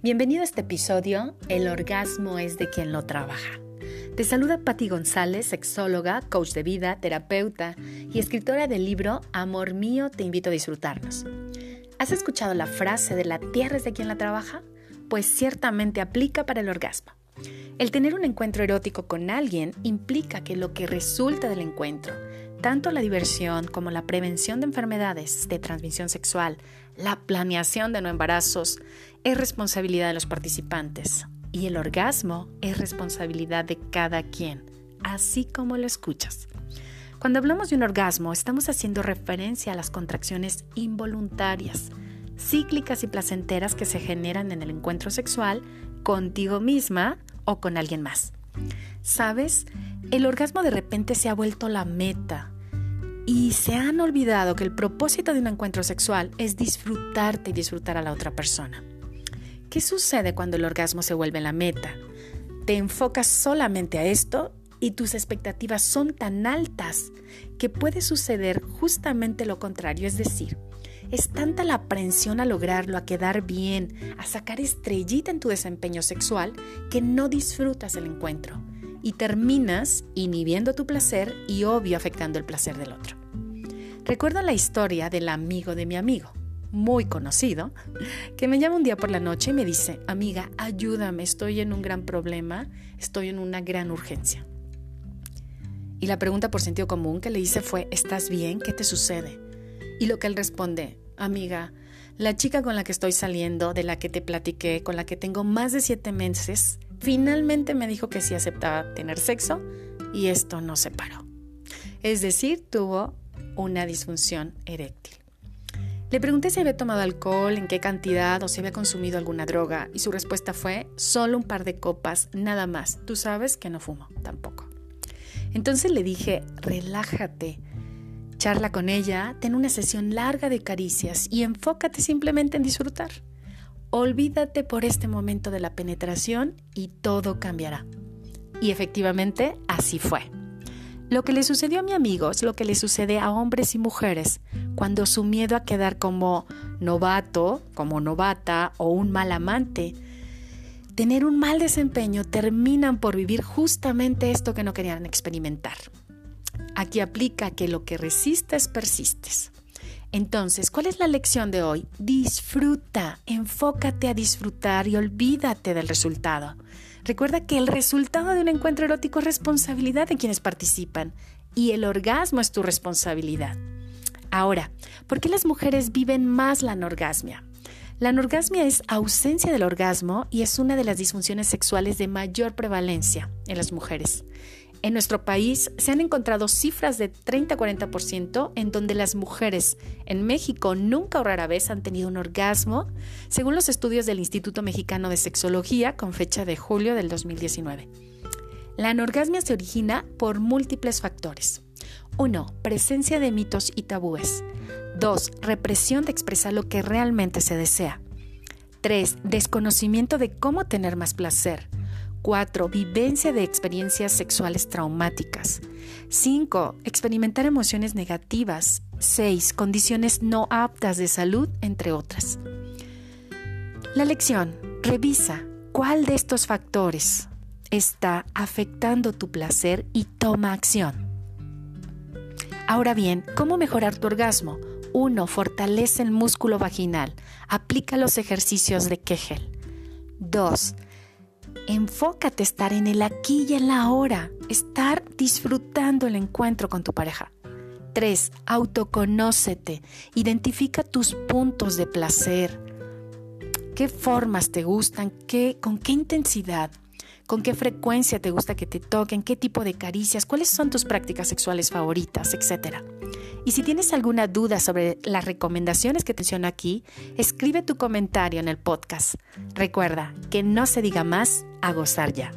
Bienvenido a este episodio, El orgasmo es de quien lo trabaja. Te saluda Patti González, sexóloga, coach de vida, terapeuta y escritora del libro Amor mío, te invito a disfrutarnos. ¿Has escuchado la frase de la tierra es de quien la trabaja? Pues ciertamente aplica para el orgasmo. El tener un encuentro erótico con alguien implica que lo que resulta del encuentro, tanto la diversión como la prevención de enfermedades de transmisión sexual, la planeación de no embarazos, es responsabilidad de los participantes y el orgasmo es responsabilidad de cada quien, así como lo escuchas. Cuando hablamos de un orgasmo, estamos haciendo referencia a las contracciones involuntarias, cíclicas y placenteras que se generan en el encuentro sexual contigo misma o con alguien más. ¿Sabes? El orgasmo de repente se ha vuelto la meta y se han olvidado que el propósito de un encuentro sexual es disfrutarte y disfrutar a la otra persona. ¿Qué sucede cuando el orgasmo se vuelve la meta? Te enfocas solamente a esto y tus expectativas son tan altas que puede suceder justamente lo contrario, es decir, es tanta la aprensión a lograrlo, a quedar bien, a sacar estrellita en tu desempeño sexual, que no disfrutas el encuentro y terminas inhibiendo tu placer y obvio afectando el placer del otro. Recuerdo la historia del amigo de mi amigo muy conocido, que me llama un día por la noche y me dice, amiga, ayúdame, estoy en un gran problema, estoy en una gran urgencia. Y la pregunta por sentido común que le hice fue, ¿estás bien? ¿Qué te sucede? Y lo que él responde, amiga, la chica con la que estoy saliendo, de la que te platiqué, con la que tengo más de siete meses, finalmente me dijo que sí aceptaba tener sexo y esto no se paró. Es decir, tuvo una disfunción eréctil. Le pregunté si había tomado alcohol, en qué cantidad o si había consumido alguna droga y su respuesta fue solo un par de copas, nada más. Tú sabes que no fumo tampoco. Entonces le dije, relájate, charla con ella, ten una sesión larga de caricias y enfócate simplemente en disfrutar. Olvídate por este momento de la penetración y todo cambiará. Y efectivamente así fue. Lo que le sucedió a mi amigo es lo que le sucede a hombres y mujeres cuando su miedo a quedar como novato, como novata o un mal amante, tener un mal desempeño, terminan por vivir justamente esto que no querían experimentar. Aquí aplica que lo que resistes, persistes. Entonces, ¿cuál es la lección de hoy? Disfruta, enfócate a disfrutar y olvídate del resultado. Recuerda que el resultado de un encuentro erótico es responsabilidad de quienes participan y el orgasmo es tu responsabilidad. Ahora, ¿por qué las mujeres viven más la anorgasmia? La anorgasmia es ausencia del orgasmo y es una de las disfunciones sexuales de mayor prevalencia en las mujeres. En nuestro país se han encontrado cifras de 30-40% en donde las mujeres en México nunca o rara vez han tenido un orgasmo, según los estudios del Instituto Mexicano de Sexología con fecha de julio del 2019. La anorgasmia se origina por múltiples factores. 1. Presencia de mitos y tabúes. 2. Represión de expresar lo que realmente se desea. 3. Desconocimiento de cómo tener más placer. 4. Vivencia de experiencias sexuales traumáticas. 5. Experimentar emociones negativas. 6. Condiciones no aptas de salud, entre otras. La lección. Revisa cuál de estos factores está afectando tu placer y toma acción. Ahora bien, ¿cómo mejorar tu orgasmo? 1. Fortalece el músculo vaginal. Aplica los ejercicios de Kegel. 2 enfócate estar en el aquí y en la ahora, estar disfrutando el encuentro con tu pareja. 3. Autoconócete, identifica tus puntos de placer, qué formas te gustan, qué, con qué intensidad, con qué frecuencia te gusta que te toquen, qué tipo de caricias, cuáles son tus prácticas sexuales favoritas, etc. Y si tienes alguna duda sobre las recomendaciones que te menciono aquí, escribe tu comentario en el podcast. Recuerda que no se diga más a gozar ya.